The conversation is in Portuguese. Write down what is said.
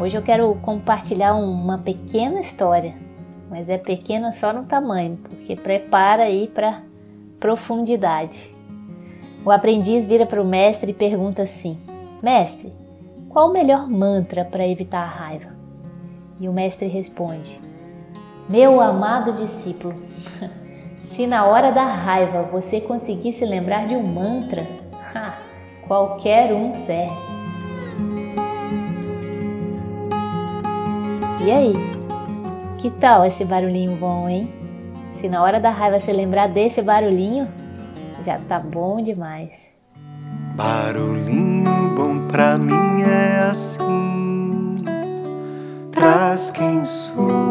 Hoje eu quero compartilhar uma pequena história, mas é pequena só no tamanho, porque prepara aí para profundidade. O aprendiz vira para o mestre e pergunta assim: Mestre, qual o melhor mantra para evitar a raiva? E o mestre responde: Meu amado discípulo, se na hora da raiva você conseguir se lembrar de um mantra, qualquer um serve. E aí? Que tal esse barulhinho bom, hein? Se na hora da raiva você lembrar desse barulhinho, já tá bom demais. Barulhinho bom pra mim é assim, traz quem sou